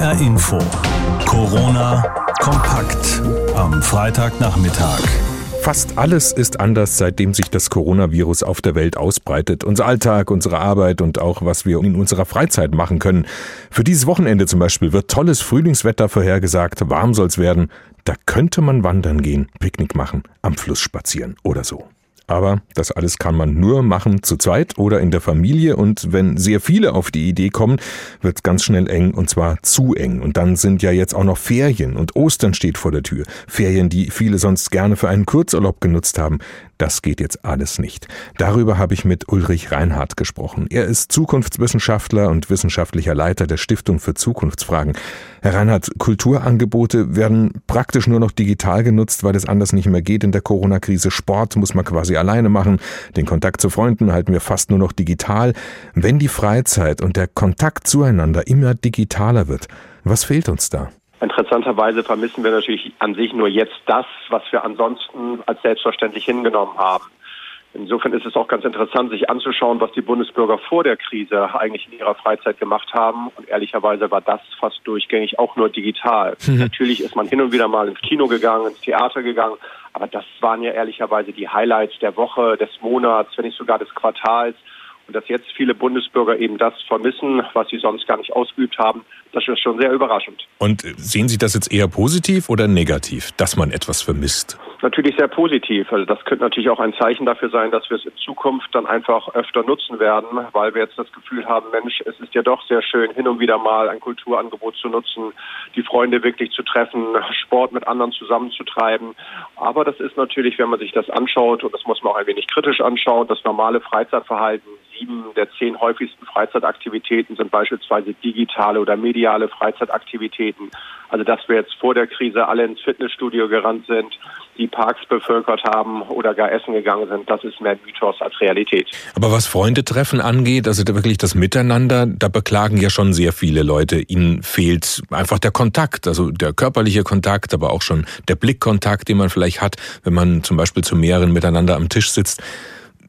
HR Info. Corona kompakt am Freitagnachmittag. Fast alles ist anders, seitdem sich das Coronavirus auf der Welt ausbreitet. Unser Alltag, unsere Arbeit und auch was wir in unserer Freizeit machen können. Für dieses Wochenende zum Beispiel wird tolles Frühlingswetter vorhergesagt, warm soll's werden. Da könnte man wandern gehen, Picknick machen, am Fluss spazieren oder so. Aber das alles kann man nur machen zu zweit oder in der Familie und wenn sehr viele auf die Idee kommen, wird es ganz schnell eng und zwar zu eng. Und dann sind ja jetzt auch noch Ferien und Ostern steht vor der Tür. Ferien, die viele sonst gerne für einen Kurzurlaub genutzt haben. Das geht jetzt alles nicht. Darüber habe ich mit Ulrich Reinhardt gesprochen. Er ist Zukunftswissenschaftler und wissenschaftlicher Leiter der Stiftung für Zukunftsfragen. Herr Reinhardt, Kulturangebote werden praktisch nur noch digital genutzt, weil es anders nicht mehr geht in der Corona-Krise. Sport muss man quasi alleine machen. Den Kontakt zu Freunden halten wir fast nur noch digital. Wenn die Freizeit und der Kontakt zueinander immer digitaler wird, was fehlt uns da? Interessanterweise vermissen wir natürlich an sich nur jetzt das, was wir ansonsten als selbstverständlich hingenommen haben. Insofern ist es auch ganz interessant, sich anzuschauen, was die Bundesbürger vor der Krise eigentlich in ihrer Freizeit gemacht haben. Und ehrlicherweise war das fast durchgängig auch nur digital. Mhm. Natürlich ist man hin und wieder mal ins Kino gegangen, ins Theater gegangen, aber das waren ja ehrlicherweise die Highlights der Woche, des Monats, wenn nicht sogar des Quartals. Und dass jetzt viele Bundesbürger eben das vermissen, was sie sonst gar nicht ausgeübt haben, das ist schon sehr überraschend. Und sehen Sie das jetzt eher positiv oder negativ, dass man etwas vermisst? Natürlich sehr positiv. Also das könnte natürlich auch ein Zeichen dafür sein, dass wir es in Zukunft dann einfach öfter nutzen werden, weil wir jetzt das Gefühl haben, Mensch, es ist ja doch sehr schön, hin und wieder mal ein Kulturangebot zu nutzen, die Freunde wirklich zu treffen, Sport mit anderen zusammenzutreiben. Aber das ist natürlich, wenn man sich das anschaut, und das muss man auch ein wenig kritisch anschauen, das normale Freizeitverhalten sieben der zehn häufigsten Freizeitaktivitäten sind beispielsweise digitale oder mediale Freizeitaktivitäten. Also dass wir jetzt vor der Krise alle ins Fitnessstudio gerannt sind, die Parks bevölkert haben oder gar essen gegangen sind, das ist mehr Mythos als Realität. Aber was Freundetreffen angeht, also wirklich das Miteinander, da beklagen ja schon sehr viele Leute, ihnen fehlt einfach der Kontakt, also der körperliche Kontakt, aber auch schon der Blickkontakt, den man vielleicht hat, wenn man zum Beispiel zu mehreren miteinander am Tisch sitzt.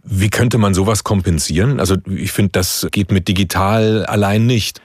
Wie könnte man sowas kompensieren? Also ich finde, das geht mit digital allein nicht.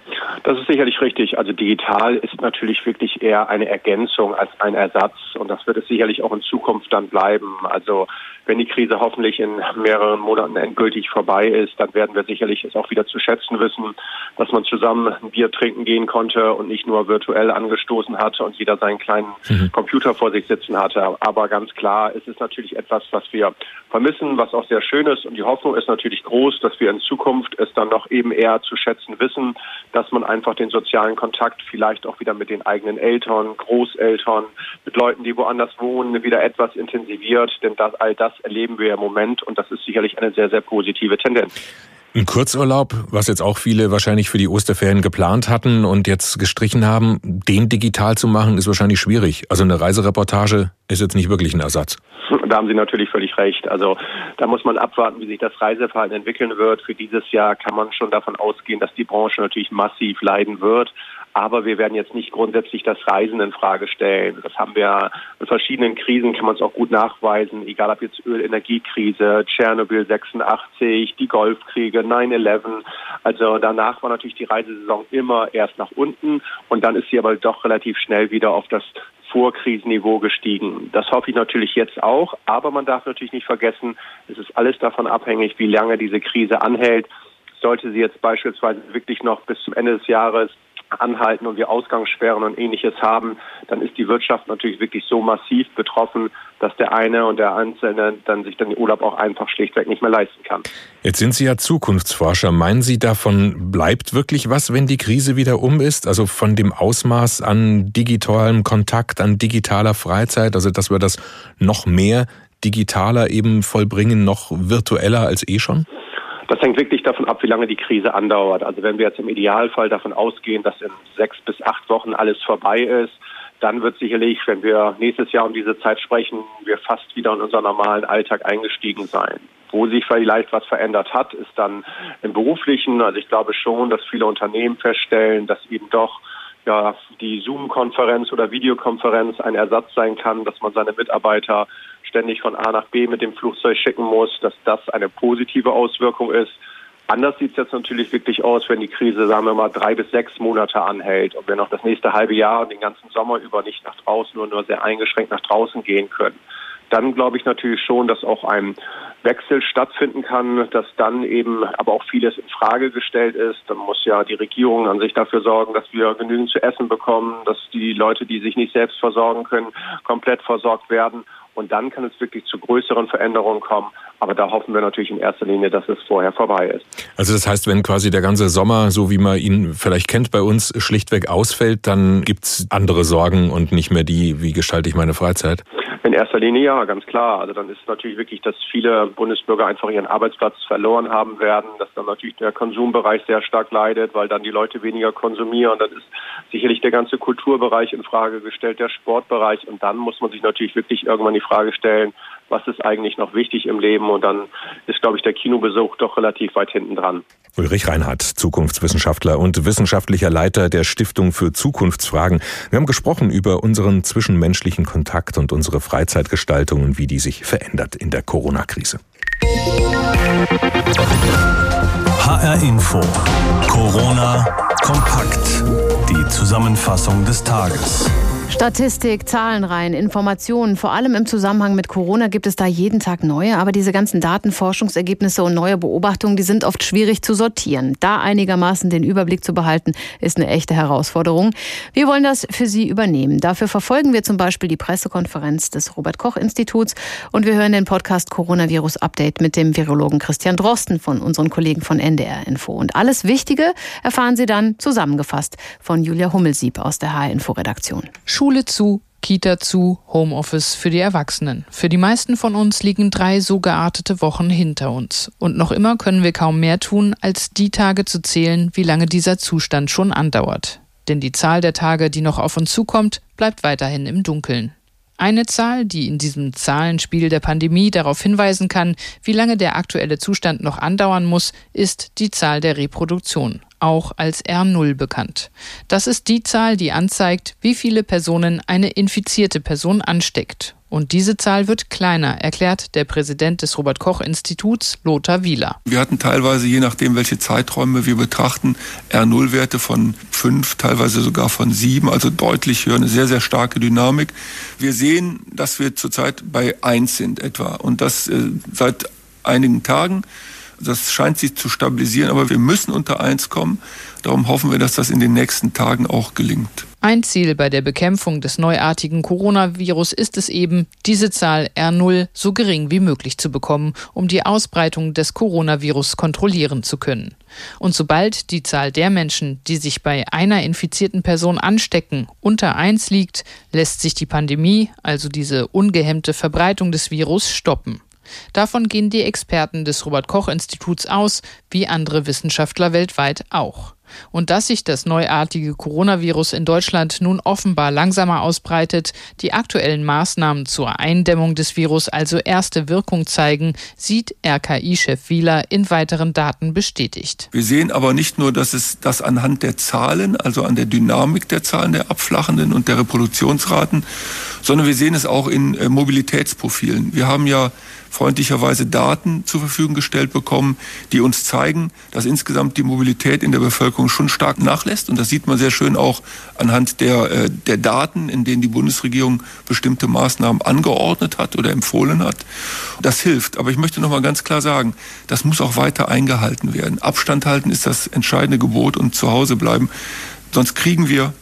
Das ist sicherlich richtig. Also digital ist natürlich wirklich eher eine Ergänzung als ein Ersatz und das wird es sicherlich auch in Zukunft dann bleiben. Also wenn die Krise hoffentlich in mehreren Monaten endgültig vorbei ist, dann werden wir sicherlich es auch wieder zu schätzen wissen, dass man zusammen ein Bier trinken gehen konnte und nicht nur virtuell angestoßen hatte und jeder seinen kleinen mhm. Computer vor sich sitzen hatte. Aber ganz klar, es ist natürlich etwas, was wir vermissen, was auch sehr schön ist. Und die Hoffnung ist natürlich groß, dass wir in Zukunft es dann noch eben eher zu schätzen wissen, dass man einfach den sozialen Kontakt vielleicht auch wieder mit den eigenen Eltern, Großeltern, mit Leuten, die woanders wohnen, wieder etwas intensiviert. Denn das, all das erleben wir im Moment und das ist sicherlich eine sehr, sehr positive Tendenz. Ein Kurzurlaub, was jetzt auch viele wahrscheinlich für die Osterferien geplant hatten und jetzt gestrichen haben, den digital zu machen, ist wahrscheinlich schwierig. Also eine Reisereportage ist jetzt nicht wirklich ein Ersatz. Da haben Sie natürlich völlig recht. Also da muss man abwarten, wie sich das Reiseverhalten entwickeln wird. Für dieses Jahr kann man schon davon ausgehen, dass die Branche natürlich massiv leiden wird. Aber wir werden jetzt nicht grundsätzlich das Reisen in Frage stellen. Das haben wir in verschiedenen Krisen, kann man es auch gut nachweisen, egal ob jetzt Öl, Energiekrise, Tschernobyl 86, die Golfkriege, 9-11. Also danach war natürlich die Reisesaison immer erst nach unten und dann ist sie aber doch relativ schnell wieder auf das Vorkrisenniveau gestiegen. Das hoffe ich natürlich jetzt auch, aber man darf natürlich nicht vergessen, es ist alles davon abhängig, wie lange diese Krise anhält. Sollte sie jetzt beispielsweise wirklich noch bis zum Ende des Jahres anhalten und wir Ausgangssperren und ähnliches haben, dann ist die Wirtschaft natürlich wirklich so massiv betroffen, dass der eine und der Einzelne dann sich dann den Urlaub auch einfach schlichtweg nicht mehr leisten kann. Jetzt sind Sie ja Zukunftsforscher. Meinen Sie, davon bleibt wirklich was, wenn die Krise wieder um ist? Also von dem Ausmaß an digitalem Kontakt, an digitaler Freizeit, also dass wir das noch mehr digitaler eben vollbringen, noch virtueller als eh schon? Das hängt wirklich davon ab, wie lange die Krise andauert. Also wenn wir jetzt im Idealfall davon ausgehen, dass in sechs bis acht Wochen alles vorbei ist, dann wird sicherlich, wenn wir nächstes Jahr um diese Zeit sprechen, wir fast wieder in unseren normalen Alltag eingestiegen sein. Wo sich vielleicht was verändert hat, ist dann im beruflichen. Also ich glaube schon, dass viele Unternehmen feststellen, dass eben doch ja, die Zoom-Konferenz oder Videokonferenz ein Ersatz sein kann, dass man seine Mitarbeiter ständig von A nach B mit dem Flugzeug schicken muss, dass das eine positive Auswirkung ist. Anders sieht es jetzt natürlich wirklich aus, wenn die Krise, sagen wir mal, drei bis sechs Monate anhält und wir noch das nächste halbe Jahr und den ganzen Sommer über nicht nach draußen oder nur sehr eingeschränkt nach draußen gehen können. Dann glaube ich natürlich schon, dass auch ein Wechsel stattfinden kann, dass dann eben aber auch vieles in Frage gestellt ist. Dann muss ja die Regierung an sich dafür sorgen, dass wir genügend zu essen bekommen, dass die Leute, die sich nicht selbst versorgen können, komplett versorgt werden. Und dann kann es wirklich zu größeren Veränderungen kommen. Aber da hoffen wir natürlich in erster Linie, dass es vorher vorbei ist. Also das heißt, wenn quasi der ganze Sommer, so wie man ihn vielleicht kennt bei uns, schlichtweg ausfällt, dann gibt's andere Sorgen und nicht mehr die, wie gestalte ich meine Freizeit? In erster Linie ja, ganz klar. Also dann ist natürlich wirklich, dass viele Bundesbürger einfach ihren Arbeitsplatz verloren haben werden, dass dann natürlich der Konsumbereich sehr stark leidet, weil dann die Leute weniger konsumieren. Dann ist sicherlich der ganze Kulturbereich in Frage gestellt, der Sportbereich. Und dann muss man sich natürlich wirklich irgendwann die Frage stellen, was ist eigentlich noch wichtig im Leben? Und dann ist, glaube ich, der Kinobesuch doch relativ weit hinten dran. Ulrich Reinhardt, Zukunftswissenschaftler und wissenschaftlicher Leiter der Stiftung für Zukunftsfragen. Wir haben gesprochen über unseren zwischenmenschlichen Kontakt und unsere Freizeitgestaltung und wie die sich verändert in der Corona-Krise. HR Info. Corona kompakt. Die Zusammenfassung des Tages. Statistik, Zahlenreihen, Informationen, vor allem im Zusammenhang mit Corona gibt es da jeden Tag neue, aber diese ganzen Daten, Forschungsergebnisse und neue Beobachtungen, die sind oft schwierig zu sortieren. Da einigermaßen den Überblick zu behalten, ist eine echte Herausforderung. Wir wollen das für Sie übernehmen. Dafür verfolgen wir zum Beispiel die Pressekonferenz des Robert Koch Instituts und wir hören den Podcast Coronavirus Update mit dem Virologen Christian Drosten von unseren Kollegen von NDR Info. Und alles Wichtige erfahren Sie dann zusammengefasst von Julia Hummelsieb aus der HR Info Redaktion. Schule zu, Kita zu, Homeoffice für die Erwachsenen. Für die meisten von uns liegen drei so geartete Wochen hinter uns. Und noch immer können wir kaum mehr tun, als die Tage zu zählen, wie lange dieser Zustand schon andauert. Denn die Zahl der Tage, die noch auf uns zukommt, bleibt weiterhin im Dunkeln. Eine Zahl, die in diesem Zahlenspiel der Pandemie darauf hinweisen kann, wie lange der aktuelle Zustand noch andauern muss, ist die Zahl der Reproduktion auch als R0 bekannt. Das ist die Zahl, die anzeigt, wie viele Personen eine infizierte Person ansteckt. Und diese Zahl wird kleiner, erklärt der Präsident des Robert Koch Instituts, Lothar Wieler. Wir hatten teilweise, je nachdem, welche Zeiträume wir betrachten, R0-Werte von fünf, teilweise sogar von sieben, also deutlich höher, eine sehr, sehr starke Dynamik. Wir sehen, dass wir zurzeit bei eins sind etwa und das äh, seit einigen Tagen. Das scheint sich zu stabilisieren, aber wir müssen unter eins kommen. Darum hoffen wir, dass das in den nächsten Tagen auch gelingt. Ein Ziel bei der Bekämpfung des neuartigen Coronavirus ist es eben, diese Zahl R0 so gering wie möglich zu bekommen, um die Ausbreitung des Coronavirus kontrollieren zu können. Und sobald die Zahl der Menschen, die sich bei einer infizierten Person anstecken, unter eins liegt, lässt sich die Pandemie, also diese ungehemmte Verbreitung des Virus, stoppen. Davon gehen die Experten des Robert Koch Instituts aus, wie andere Wissenschaftler weltweit auch. Und dass sich das neuartige Coronavirus in Deutschland nun offenbar langsamer ausbreitet, die aktuellen Maßnahmen zur Eindämmung des Virus also erste Wirkung zeigen, sieht RKI-Chef Wieler in weiteren Daten bestätigt. Wir sehen aber nicht nur, dass es das anhand der Zahlen, also an der Dynamik der Zahlen der abflachenden und der Reproduktionsraten, sondern wir sehen es auch in äh, Mobilitätsprofilen. Wir haben ja freundlicherweise Daten zur Verfügung gestellt bekommen, die uns zeigen, dass insgesamt die Mobilität in der Bevölkerung schon stark nachlässt. Und das sieht man sehr schön auch anhand der, äh, der Daten, in denen die Bundesregierung bestimmte Maßnahmen angeordnet hat oder empfohlen hat. Das hilft. Aber ich möchte noch mal ganz klar sagen, das muss auch weiter eingehalten werden. Abstand halten ist das entscheidende Gebot und zu Hause bleiben. Sonst kriegen wir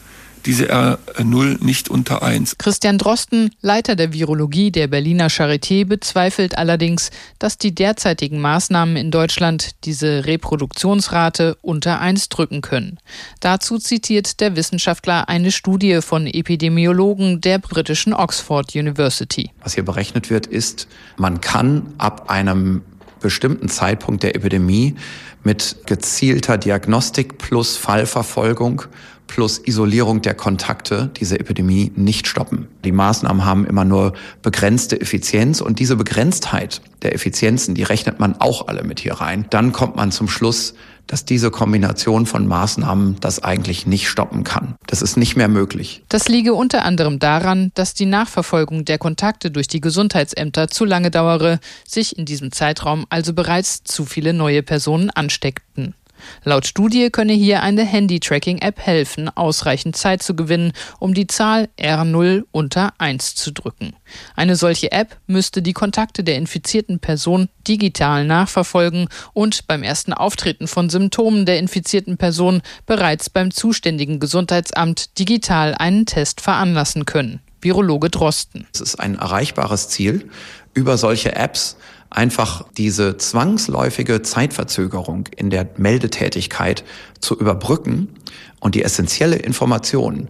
diese R0 nicht unter 1. Christian Drosten, Leiter der Virologie der Berliner Charité, bezweifelt allerdings, dass die derzeitigen Maßnahmen in Deutschland diese Reproduktionsrate unter 1 drücken können. Dazu zitiert der Wissenschaftler eine Studie von Epidemiologen der britischen Oxford University. Was hier berechnet wird, ist, man kann ab einem bestimmten Zeitpunkt der Epidemie mit gezielter Diagnostik plus Fallverfolgung plus Isolierung der Kontakte diese Epidemie nicht stoppen. Die Maßnahmen haben immer nur begrenzte Effizienz und diese Begrenztheit der Effizienzen, die rechnet man auch alle mit hier rein. Dann kommt man zum Schluss, dass diese Kombination von Maßnahmen das eigentlich nicht stoppen kann. Das ist nicht mehr möglich. Das liege unter anderem daran, dass die Nachverfolgung der Kontakte durch die Gesundheitsämter zu lange dauere, sich in diesem Zeitraum also bereits zu viele neue Personen ansteckten. Laut Studie könne hier eine Handy-Tracking-App helfen, ausreichend Zeit zu gewinnen, um die Zahl R0 unter 1 zu drücken. Eine solche App müsste die Kontakte der infizierten Person digital nachverfolgen und beim ersten Auftreten von Symptomen der infizierten Person bereits beim zuständigen Gesundheitsamt digital einen Test veranlassen können. Virologe Drosten. Es ist ein erreichbares Ziel, über solche Apps einfach diese zwangsläufige Zeitverzögerung in der Meldetätigkeit zu überbrücken. Und die essentielle Information,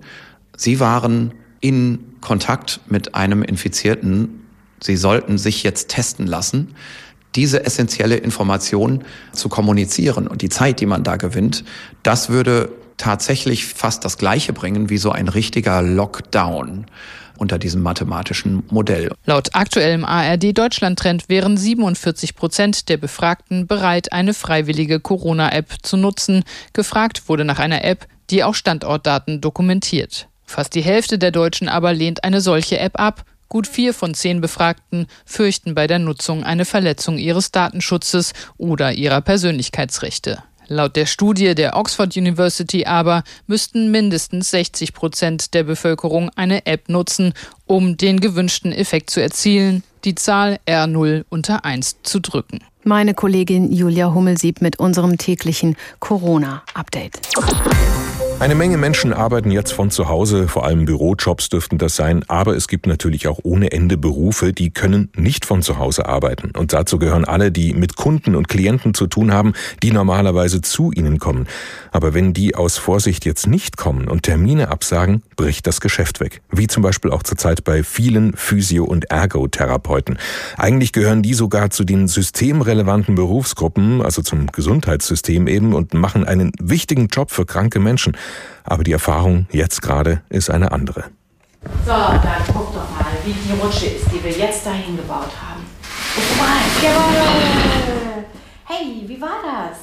Sie waren in Kontakt mit einem Infizierten, Sie sollten sich jetzt testen lassen, diese essentielle Information zu kommunizieren und die Zeit, die man da gewinnt, das würde tatsächlich fast das Gleiche bringen wie so ein richtiger Lockdown unter diesem mathematischen Modell. Laut aktuellem ARD-Deutschland-Trend wären 47 Prozent der Befragten bereit, eine freiwillige Corona-App zu nutzen. Gefragt wurde nach einer App, die auch Standortdaten dokumentiert. Fast die Hälfte der Deutschen aber lehnt eine solche App ab. Gut vier von zehn Befragten fürchten bei der Nutzung eine Verletzung ihres Datenschutzes oder ihrer Persönlichkeitsrechte. Laut der Studie der Oxford University aber müssten mindestens 60 Prozent der Bevölkerung eine App nutzen, um den gewünschten Effekt zu erzielen, die Zahl R0 unter 1 zu drücken. Meine Kollegin Julia Hummelsieb mit unserem täglichen Corona-Update. Eine Menge Menschen arbeiten jetzt von zu Hause, vor allem Bürojobs dürften das sein, aber es gibt natürlich auch ohne Ende Berufe, die können nicht von zu Hause arbeiten. Und dazu gehören alle, die mit Kunden und Klienten zu tun haben, die normalerweise zu ihnen kommen. Aber wenn die aus Vorsicht jetzt nicht kommen und Termine absagen, bricht das Geschäft weg. Wie zum Beispiel auch zurzeit bei vielen Physio- und Ergotherapeuten. Eigentlich gehören die sogar zu den systemrelevanten Berufsgruppen, also zum Gesundheitssystem eben, und machen einen wichtigen Job für kranke Menschen. Aber die Erfahrung jetzt gerade ist eine andere. So, dann guck doch mal, wie die Rutsche ist, die wir jetzt dahin gebaut haben. Guck mal, jawohl! Hey, wie war das?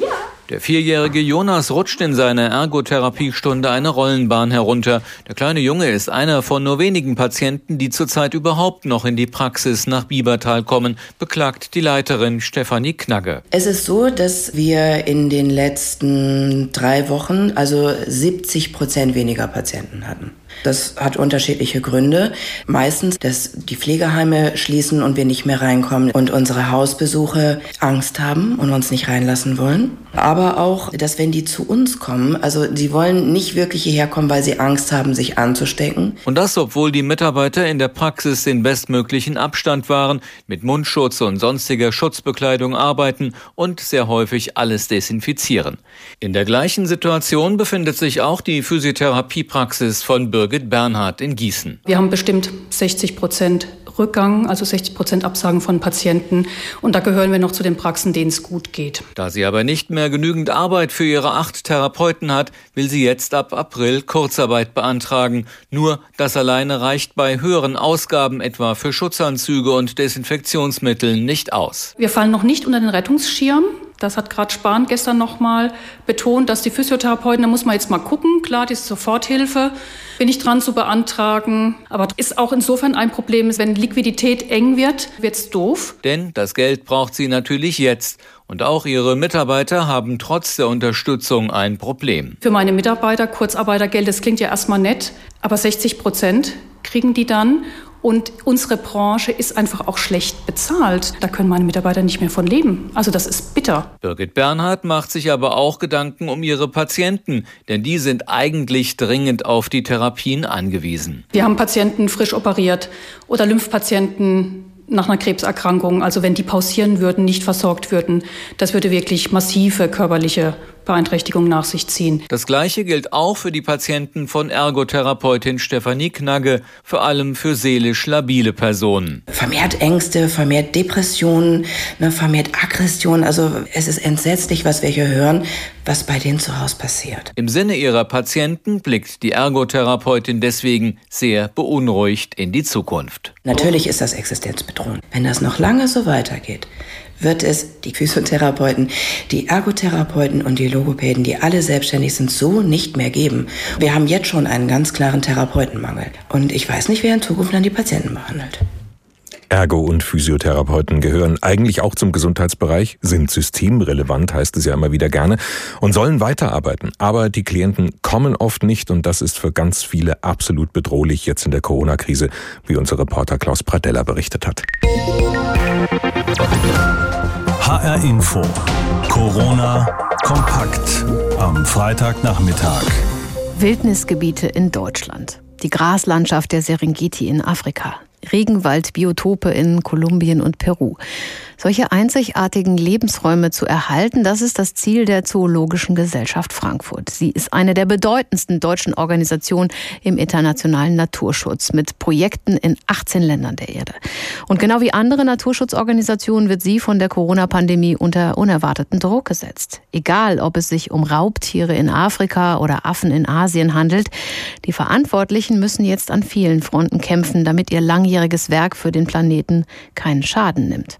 Ja. Der vierjährige Jonas rutscht in seiner Ergotherapiestunde eine Rollenbahn herunter. Der kleine Junge ist einer von nur wenigen Patienten, die zurzeit überhaupt noch in die Praxis nach Biebertal kommen, beklagt die Leiterin Stefanie Knagge. Es ist so, dass wir in den letzten drei Wochen also 70 Prozent weniger Patienten hatten. Das hat unterschiedliche Gründe. Meistens, dass die Pflegeheime schließen und wir nicht mehr reinkommen und unsere Hausbesuche Angst haben und uns nicht reinlassen wollen. Aber auch, dass wenn die zu uns kommen, also sie wollen nicht wirklich hierher kommen, weil sie Angst haben, sich anzustecken. Und das, obwohl die Mitarbeiter in der Praxis den bestmöglichen Abstand wahren, mit Mundschutz und sonstiger Schutzbekleidung arbeiten und sehr häufig alles desinfizieren. In der gleichen Situation befindet sich auch die Physiotherapiepraxis von Birgit Birgit Bernhard in Gießen. Wir haben bestimmt 60 Prozent Rückgang, also 60 Prozent Absagen von Patienten. Und da gehören wir noch zu den Praxen, denen es gut geht. Da sie aber nicht mehr genügend Arbeit für ihre acht Therapeuten hat, will sie jetzt ab April Kurzarbeit beantragen. Nur das alleine reicht bei höheren Ausgaben etwa für Schutzanzüge und Desinfektionsmitteln nicht aus. Wir fallen noch nicht unter den Rettungsschirm. Das hat gerade Spahn gestern nochmal betont, dass die Physiotherapeuten, da muss man jetzt mal gucken, klar, die Soforthilfe bin ich dran zu beantragen. Aber ist auch insofern ein Problem, wenn Liquidität eng wird, wird's doof. Denn das Geld braucht sie natürlich jetzt. Und auch ihre Mitarbeiter haben trotz der Unterstützung ein Problem. Für meine Mitarbeiter Kurzarbeitergeld, das klingt ja erstmal nett, aber 60 Prozent kriegen die dann. Und unsere Branche ist einfach auch schlecht bezahlt. Da können meine Mitarbeiter nicht mehr von leben. Also das ist bitter. Birgit Bernhard macht sich aber auch Gedanken um ihre Patienten, denn die sind eigentlich dringend auf die Therapien angewiesen. Wir haben Patienten frisch operiert oder Lymphpatienten nach einer Krebserkrankung. Also wenn die pausieren würden, nicht versorgt würden, das würde wirklich massive körperliche Beeinträchtigungen nach sich ziehen. Das Gleiche gilt auch für die Patienten von Ergotherapeutin Stefanie Knagge, vor allem für seelisch labile Personen. Vermehrt Ängste, vermehrt Depressionen, ne, vermehrt Aggression. Also es ist entsetzlich, was wir hier hören, was bei denen zu Hause passiert. Im Sinne ihrer Patienten blickt die Ergotherapeutin deswegen sehr beunruhigt in die Zukunft. Natürlich ist das existenzbedrohend. Wenn das noch lange so weitergeht, wird es die Physiotherapeuten, die Ergotherapeuten und die Logopäden, die alle selbstständig sind, so nicht mehr geben. Wir haben jetzt schon einen ganz klaren Therapeutenmangel. Und ich weiß nicht, wer in Zukunft dann die Patienten behandelt. Ergo- und Physiotherapeuten gehören eigentlich auch zum Gesundheitsbereich, sind systemrelevant, heißt es ja immer wieder gerne, und sollen weiterarbeiten. Aber die Klienten kommen oft nicht und das ist für ganz viele absolut bedrohlich jetzt in der Corona-Krise, wie unser Reporter Klaus Pradella berichtet hat. HR Info. Corona kompakt am Freitagnachmittag. Wildnisgebiete in Deutschland. Die Graslandschaft der Serengeti in Afrika. Regenwaldbiotope in Kolumbien und Peru. Solche einzigartigen Lebensräume zu erhalten, das ist das Ziel der Zoologischen Gesellschaft Frankfurt. Sie ist eine der bedeutendsten deutschen Organisationen im internationalen Naturschutz mit Projekten in 18 Ländern der Erde. Und genau wie andere Naturschutzorganisationen wird sie von der Corona-Pandemie unter unerwarteten Druck gesetzt. Egal, ob es sich um Raubtiere in Afrika oder Affen in Asien handelt, die Verantwortlichen müssen jetzt an vielen Fronten kämpfen, damit ihr langjähriges Werk für den Planeten keinen Schaden nimmt.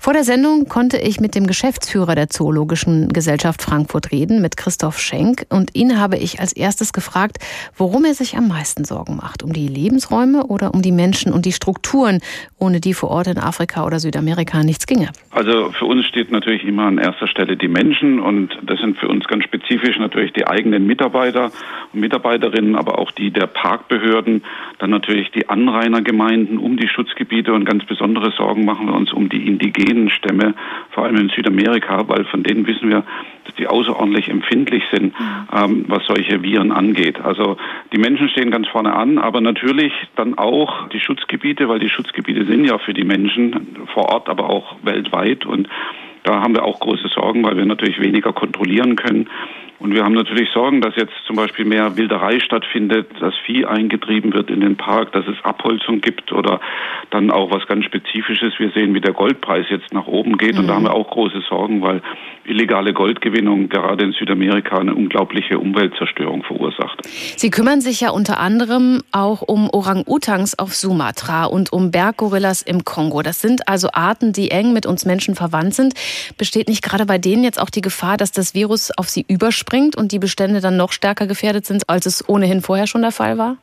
Vor der Sendung konnte ich mit dem Geschäftsführer der Zoologischen Gesellschaft Frankfurt reden, mit Christoph Schenk. Und ihn habe ich als erstes gefragt, worum er sich am meisten Sorgen macht. Um die Lebensräume oder um die Menschen und die Strukturen, ohne die vor Ort in Afrika oder Südamerika nichts ginge. Also für uns steht natürlich immer an erster Stelle die Menschen. Und das sind für uns ganz spezifisch natürlich die eigenen Mitarbeiter und Mitarbeiterinnen, aber auch die der Parkbehörden. Dann natürlich die Anrainergemeinden um die Schutzgebiete. Und ganz besondere Sorgen machen wir uns um die indigenen Stämme, vor allem in Südamerika, weil von denen wissen wir, dass die außerordentlich empfindlich sind, ähm, was solche Viren angeht. Also die Menschen stehen ganz vorne an, aber natürlich dann auch die Schutzgebiete, weil die Schutzgebiete sind ja für die Menschen vor Ort, aber auch weltweit und da haben wir auch große Sorgen, weil wir natürlich weniger kontrollieren können. Und wir haben natürlich Sorgen, dass jetzt zum Beispiel mehr Wilderei stattfindet, dass Vieh eingetrieben wird in den Park, dass es Abholzung gibt oder dann auch was ganz Spezifisches. Wir sehen, wie der Goldpreis jetzt nach oben geht. Mhm. Und da haben wir auch große Sorgen, weil illegale Goldgewinnung gerade in Südamerika eine unglaubliche Umweltzerstörung verursacht. Sie kümmern sich ja unter anderem auch um Orang-Utans auf Sumatra und um Berggorillas im Kongo. Das sind also Arten, die eng mit uns Menschen verwandt sind. Besteht nicht gerade bei denen jetzt auch die Gefahr, dass das Virus auf sie überspringt und die Bestände dann noch stärker gefährdet sind, als es ohnehin vorher schon der Fall war?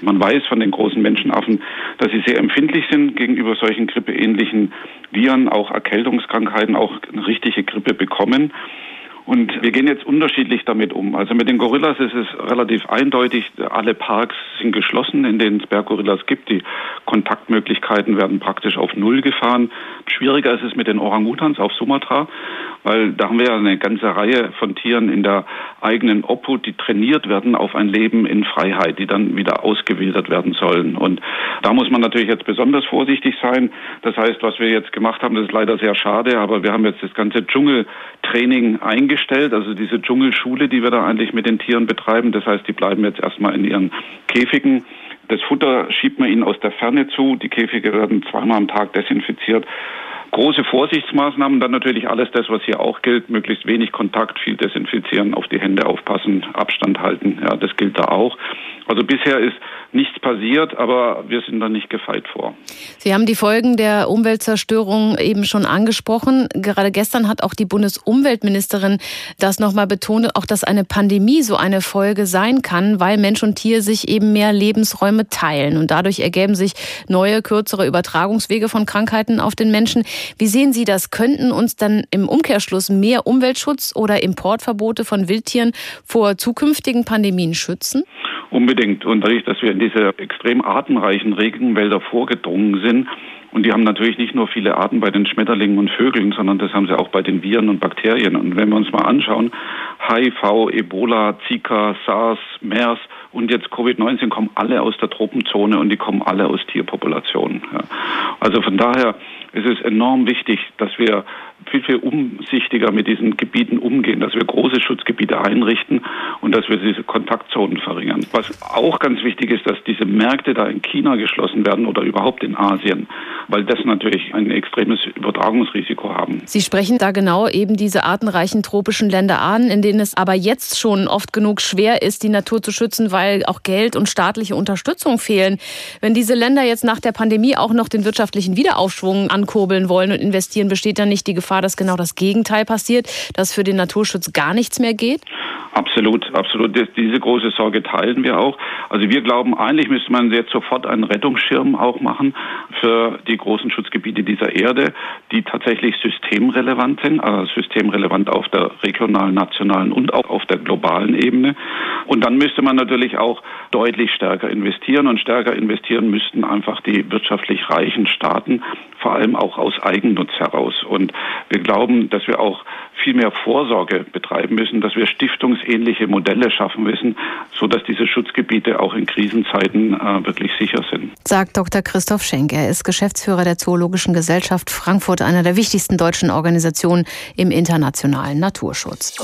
Man weiß von den großen Menschenaffen, dass sie sehr empfindlich sind gegenüber solchen grippeähnlichen Viren, auch Erkältungskrankheiten, auch eine richtige Grippe bekommen. Und wir gehen jetzt unterschiedlich damit um. Also mit den Gorillas ist es relativ eindeutig, alle Parks sind geschlossen, in denen es Berggorillas gibt. Die Kontaktmöglichkeiten werden praktisch auf Null gefahren. Schwieriger ist es mit den Orangutans auf Sumatra, weil da haben wir ja eine ganze Reihe von Tieren in der eigenen Obhut, die trainiert werden auf ein Leben in Freiheit, die dann wieder ausgewildert werden sollen. Und da muss man natürlich jetzt besonders vorsichtig sein. Das heißt, was wir jetzt gemacht haben, das ist leider sehr schade, aber wir haben jetzt das ganze Dschungeltraining eingestellt, also diese Dschungelschule, die wir da eigentlich mit den Tieren betreiben. Das heißt, die bleiben jetzt erstmal in ihren Käfigen. Das Futter schiebt man ihnen aus der Ferne zu. Die Käfige werden zweimal am Tag desinfiziert große Vorsichtsmaßnahmen, dann natürlich alles das, was hier auch gilt, möglichst wenig Kontakt, viel desinfizieren, auf die Hände aufpassen, Abstand halten, ja, das gilt da auch. Also bisher ist nichts passiert, aber wir sind da nicht gefeit vor. Sie haben die Folgen der Umweltzerstörung eben schon angesprochen. Gerade gestern hat auch die Bundesumweltministerin das nochmal betont, auch dass eine Pandemie so eine Folge sein kann, weil Mensch und Tier sich eben mehr Lebensräume teilen und dadurch ergeben sich neue, kürzere Übertragungswege von Krankheiten auf den Menschen. Wie sehen Sie das? Könnten uns dann im Umkehrschluss mehr Umweltschutz oder Importverbote von Wildtieren vor zukünftigen Pandemien schützen? Unbedingt. Und dadurch, dass wir in diese extrem artenreichen Regenwälder vorgedrungen sind, und die haben natürlich nicht nur viele Arten bei den Schmetterlingen und Vögeln, sondern das haben sie auch bei den Viren und Bakterien. Und wenn wir uns mal anschauen, HIV, Ebola, Zika, SARS, MERS und jetzt Covid-19 kommen alle aus der Tropenzone und die kommen alle aus Tierpopulationen. Ja. Also von daher es ist enorm wichtig, dass wir viel, viel umsichtiger mit diesen Gebieten umgehen, dass wir große Schutzgebiete einrichten und dass wir diese Kontaktzonen verringern. Was auch ganz wichtig ist, dass diese Märkte da in China geschlossen werden oder überhaupt in Asien, weil das natürlich ein extremes Übertragungsrisiko haben. Sie sprechen da genau eben diese artenreichen tropischen Länder an, in denen es aber jetzt schon oft genug schwer ist, die Natur zu schützen, weil auch Geld und staatliche Unterstützung fehlen. Wenn diese Länder jetzt nach der Pandemie auch noch den wirtschaftlichen Wiederaufschwung ankurbeln wollen und investieren, besteht dann nicht die Gefahr, dass genau das Gegenteil passiert, dass für den Naturschutz gar nichts mehr geht? Absolut, absolut. Diese große Sorge teilen wir auch. Also wir glauben, eigentlich müsste man jetzt sofort einen Rettungsschirm auch machen für die großen Schutzgebiete dieser Erde, die tatsächlich systemrelevant sind, also systemrelevant auf der regionalen, nationalen und auch auf der globalen Ebene. Und dann müsste man natürlich auch deutlich stärker investieren und stärker investieren müssten einfach die wirtschaftlich reichen Staaten, vor allem auch aus Eigennutz heraus. Und wir glauben, dass wir auch viel mehr Vorsorge betreiben müssen, dass wir stiftungsähnliche Modelle schaffen müssen, sodass diese Schutzgebiete auch in Krisenzeiten äh, wirklich sicher sind. Sagt Dr. Christoph Schenk. Er ist Geschäftsführer der Zoologischen Gesellschaft Frankfurt, einer der wichtigsten deutschen Organisationen im internationalen Naturschutz.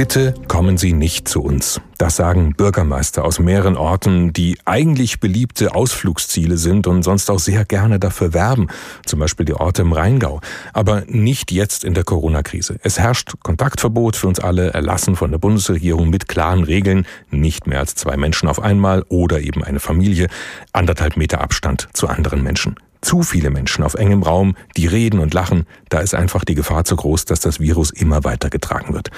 Bitte kommen Sie nicht zu uns. Das sagen Bürgermeister aus mehreren Orten, die eigentlich beliebte Ausflugsziele sind und sonst auch sehr gerne dafür werben. Zum Beispiel die Orte im Rheingau. Aber nicht jetzt in der Corona-Krise. Es herrscht Kontaktverbot für uns alle, erlassen von der Bundesregierung mit klaren Regeln. Nicht mehr als zwei Menschen auf einmal oder eben eine Familie. Anderthalb Meter Abstand zu anderen Menschen zu viele Menschen auf engem Raum, die reden und lachen, da ist einfach die Gefahr zu groß, dass das Virus immer weiter getragen wird.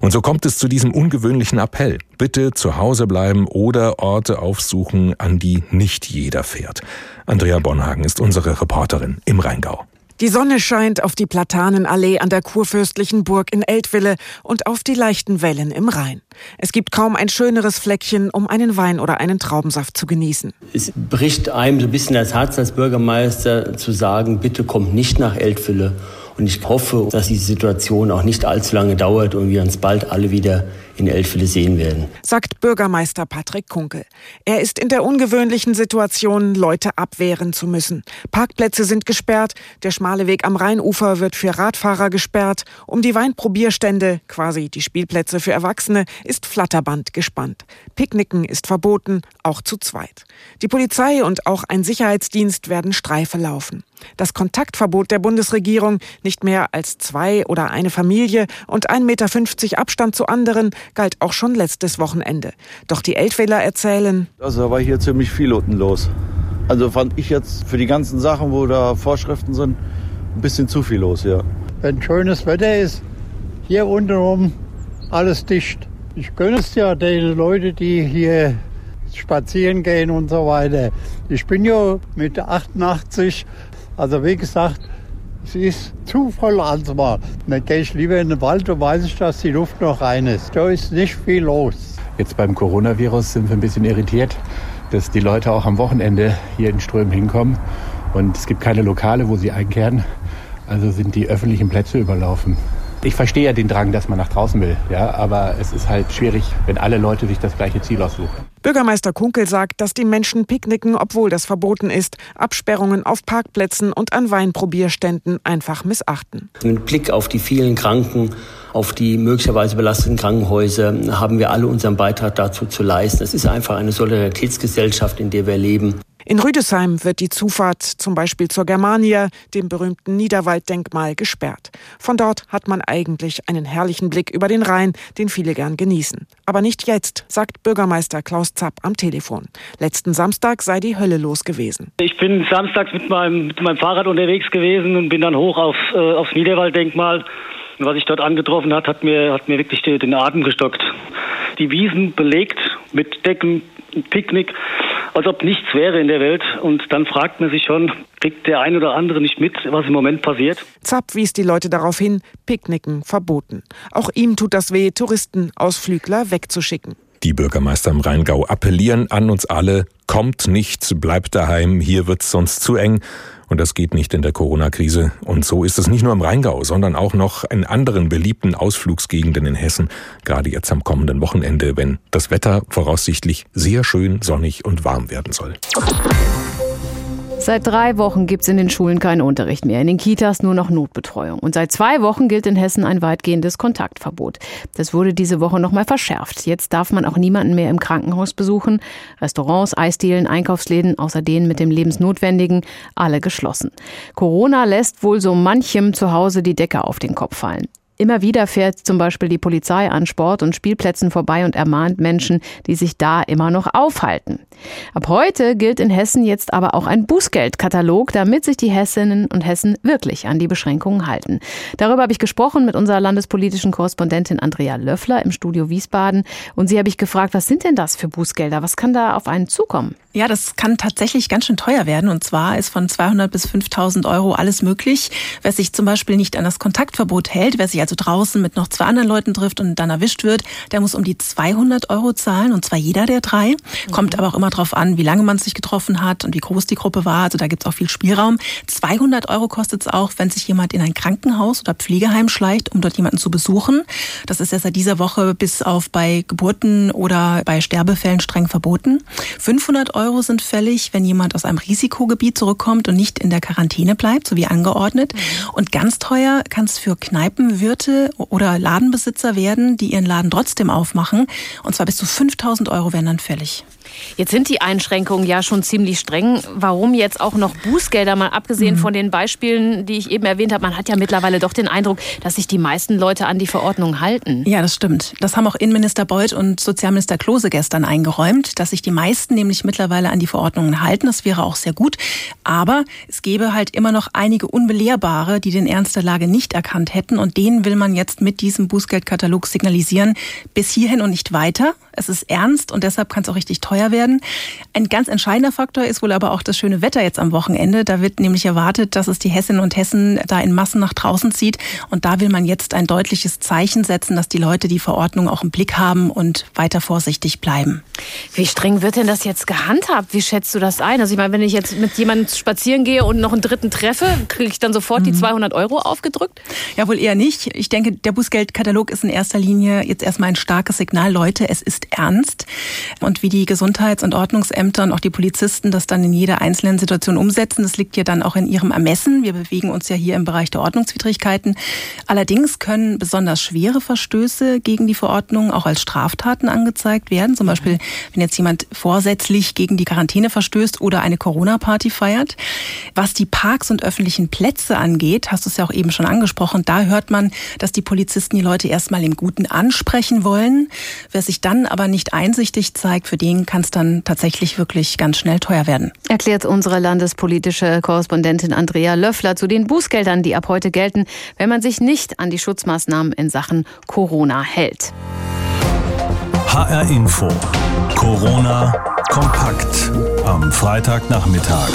Und so kommt es zu diesem ungewöhnlichen Appell. Bitte zu Hause bleiben oder Orte aufsuchen, an die nicht jeder fährt. Andrea Bonhagen ist unsere Reporterin im Rheingau. Die Sonne scheint auf die Platanenallee an der kurfürstlichen Burg in Eltville und auf die leichten Wellen im Rhein. Es gibt kaum ein schöneres Fleckchen, um einen Wein oder einen Traubensaft zu genießen. Es bricht einem so ein bisschen das Herz als Bürgermeister zu sagen, bitte kommt nicht nach Eltville. Und ich hoffe, dass die Situation auch nicht allzu lange dauert und wir uns bald alle wieder in Eltville sehen werden. Sagt Bürgermeister Patrick Kunkel. Er ist in der ungewöhnlichen Situation, Leute abwehren zu müssen. Parkplätze sind gesperrt, der schmale Weg am Rheinufer wird für Radfahrer gesperrt, um die Weinprobierstände, quasi die Spielplätze für Erwachsene, ist Flatterband gespannt. Picknicken ist verboten, auch zu zweit. Die Polizei und auch ein Sicherheitsdienst werden Streife laufen. Das Kontaktverbot der Bundesregierung, nicht mehr als zwei oder eine Familie und 1,50 Meter Abstand zu anderen, galt auch schon letztes Wochenende. Doch die Eltwähler erzählen. Also da war hier ziemlich viel unten los. Also fand ich jetzt für die ganzen Sachen, wo da Vorschriften sind, ein bisschen zu viel los, ja. Wenn schönes Wetter ist, hier untenrum alles dicht. Ich gönne es ja den Leuten, die hier spazieren gehen und so weiter. Ich bin ja mit 88, also wie gesagt, es ist zu voll mal. Dann gehe ich lieber in den Wald und weiß ich, dass die Luft noch rein ist. Da ist nicht viel los. Jetzt beim Coronavirus sind wir ein bisschen irritiert, dass die Leute auch am Wochenende hier in Strömen hinkommen. Und es gibt keine Lokale, wo sie einkehren. Also sind die öffentlichen Plätze überlaufen. Ich verstehe ja den Drang, dass man nach draußen will, ja, aber es ist halt schwierig, wenn alle Leute sich das gleiche Ziel aussuchen. Bürgermeister Kunkel sagt, dass die Menschen picknicken, obwohl das verboten ist, Absperrungen auf Parkplätzen und an Weinprobierständen einfach missachten. Mit Blick auf die vielen Kranken, auf die möglicherweise belasteten Krankenhäuser haben wir alle unseren Beitrag dazu zu leisten. Es ist einfach eine Solidaritätsgesellschaft, in der wir leben. In Rüdesheim wird die Zufahrt zum Beispiel zur Germania, dem berühmten Niederwalddenkmal, gesperrt. Von dort hat man eigentlich einen herrlichen Blick über den Rhein, den viele gern genießen. Aber nicht jetzt, sagt Bürgermeister Klaus Zapp am Telefon. Letzten Samstag sei die Hölle los gewesen. Ich bin samstags mit meinem, mit meinem Fahrrad unterwegs gewesen und bin dann hoch auf, äh, aufs Niederwalddenkmal. Und was ich dort angetroffen hat, hat mir, hat mir wirklich den Atem gestockt. Die Wiesen belegt mit Decken, Picknick, als ob nichts wäre in der Welt. Und dann fragt man sich schon, kriegt der ein oder andere nicht mit, was im Moment passiert? Zapp wies die Leute darauf hin, Picknicken verboten. Auch ihm tut das weh, Touristen, Ausflügler wegzuschicken. Die Bürgermeister im Rheingau appellieren an uns alle, kommt nicht, bleibt daheim, hier wird's sonst zu eng. Und das geht nicht in der Corona-Krise. Und so ist es nicht nur im Rheingau, sondern auch noch in anderen beliebten Ausflugsgegenden in Hessen. Gerade jetzt am kommenden Wochenende, wenn das Wetter voraussichtlich sehr schön sonnig und warm werden soll. Seit drei Wochen gibt es in den Schulen keinen Unterricht mehr, in den Kitas nur noch Notbetreuung. Und seit zwei Wochen gilt in Hessen ein weitgehendes Kontaktverbot. Das wurde diese Woche nochmal verschärft. Jetzt darf man auch niemanden mehr im Krankenhaus besuchen. Restaurants, Eisdielen, Einkaufsläden, außer denen mit dem Lebensnotwendigen, alle geschlossen. Corona lässt wohl so manchem zu Hause die Decke auf den Kopf fallen. Immer wieder fährt zum Beispiel die Polizei an Sport- und Spielplätzen vorbei und ermahnt Menschen, die sich da immer noch aufhalten. Ab heute gilt in Hessen jetzt aber auch ein Bußgeldkatalog, damit sich die Hessinnen und Hessen wirklich an die Beschränkungen halten. Darüber habe ich gesprochen mit unserer landespolitischen Korrespondentin Andrea Löffler im Studio Wiesbaden. Und sie habe ich gefragt, was sind denn das für Bußgelder? Was kann da auf einen zukommen? Ja, das kann tatsächlich ganz schön teuer werden. Und zwar ist von 200 bis 5000 Euro alles möglich. Wer sich zum Beispiel nicht an das Kontaktverbot hält, wer sich also draußen mit noch zwei anderen Leuten trifft und dann erwischt wird, der muss um die 200 Euro zahlen. Und zwar jeder der drei. Mhm. Kommt aber auch immer darauf an, wie lange man sich getroffen hat und wie groß die Gruppe war. Also da gibt's auch viel Spielraum. 200 Euro kostet es auch, wenn sich jemand in ein Krankenhaus oder Pflegeheim schleicht, um dort jemanden zu besuchen. Das ist ja seit dieser Woche bis auf bei Geburten oder bei Sterbefällen streng verboten. 500 Euro sind fällig, wenn jemand aus einem Risikogebiet zurückkommt und nicht in der Quarantäne bleibt, so wie angeordnet. Mhm. Und ganz teuer kann es für Kneipenwirte oder Ladenbesitzer werden, die ihren Laden trotzdem aufmachen. Und zwar bis zu 5000 Euro werden dann fällig. Jetzt sind die Einschränkungen ja schon ziemlich streng. Warum jetzt auch noch Bußgelder, mal abgesehen mhm. von den Beispielen, die ich eben erwähnt habe? Man hat ja mittlerweile doch den Eindruck, dass sich die meisten Leute an die Verordnung halten. Ja, das stimmt. Das haben auch Innenminister Beuth und Sozialminister Klose gestern eingeräumt, dass sich die meisten nämlich mittlerweile an die Verordnungen halten. Das wäre auch sehr gut. Aber es gäbe halt immer noch einige Unbelehrbare, die den Ernst der Lage nicht erkannt hätten. Und denen will man jetzt mit diesem Bußgeldkatalog signalisieren, bis hierhin und nicht weiter. Es ist ernst und deshalb kann es auch richtig teuer werden. Ein ganz entscheidender Faktor ist wohl aber auch das schöne Wetter jetzt am Wochenende. Da wird nämlich erwartet, dass es die Hessinnen und Hessen da in Massen nach draußen zieht. Und da will man jetzt ein deutliches Zeichen setzen, dass die Leute die Verordnung auch im Blick haben und weiter vorsichtig bleiben. Wie streng wird denn das jetzt gehandhabt? Wie schätzt du das ein? Also ich meine, wenn ich jetzt mit jemandem spazieren gehe und noch einen dritten treffe, kriege ich dann sofort mhm. die 200 Euro aufgedrückt? Ja, wohl eher nicht. Ich denke, der Bußgeldkatalog ist in erster Linie jetzt erstmal ein starkes Signal. Leute, es ist ernst. Und wie die Gesundheits- und Ordnungsämter und auch die Polizisten das dann in jeder einzelnen Situation umsetzen, das liegt ja dann auch in ihrem Ermessen. Wir bewegen uns ja hier im Bereich der Ordnungswidrigkeiten. Allerdings können besonders schwere Verstöße gegen die Verordnung auch als Straftaten angezeigt werden. Zum Beispiel, wenn jetzt jemand vorsätzlich gegen die Quarantäne verstößt oder eine Corona-Party feiert. Was die Parks und öffentlichen Plätze angeht, hast du es ja auch eben schon angesprochen, da hört man, dass die Polizisten die Leute erstmal im Guten ansprechen wollen. Wer sich dann aber nicht einsichtig zeigt, für den kann es dann tatsächlich wirklich ganz schnell teuer werden. Erklärt unsere landespolitische Korrespondentin Andrea Löffler zu den Bußgeldern, die ab heute gelten, wenn man sich nicht an die Schutzmaßnahmen in Sachen Corona hält. HR Info. Corona kompakt am Freitagnachmittag.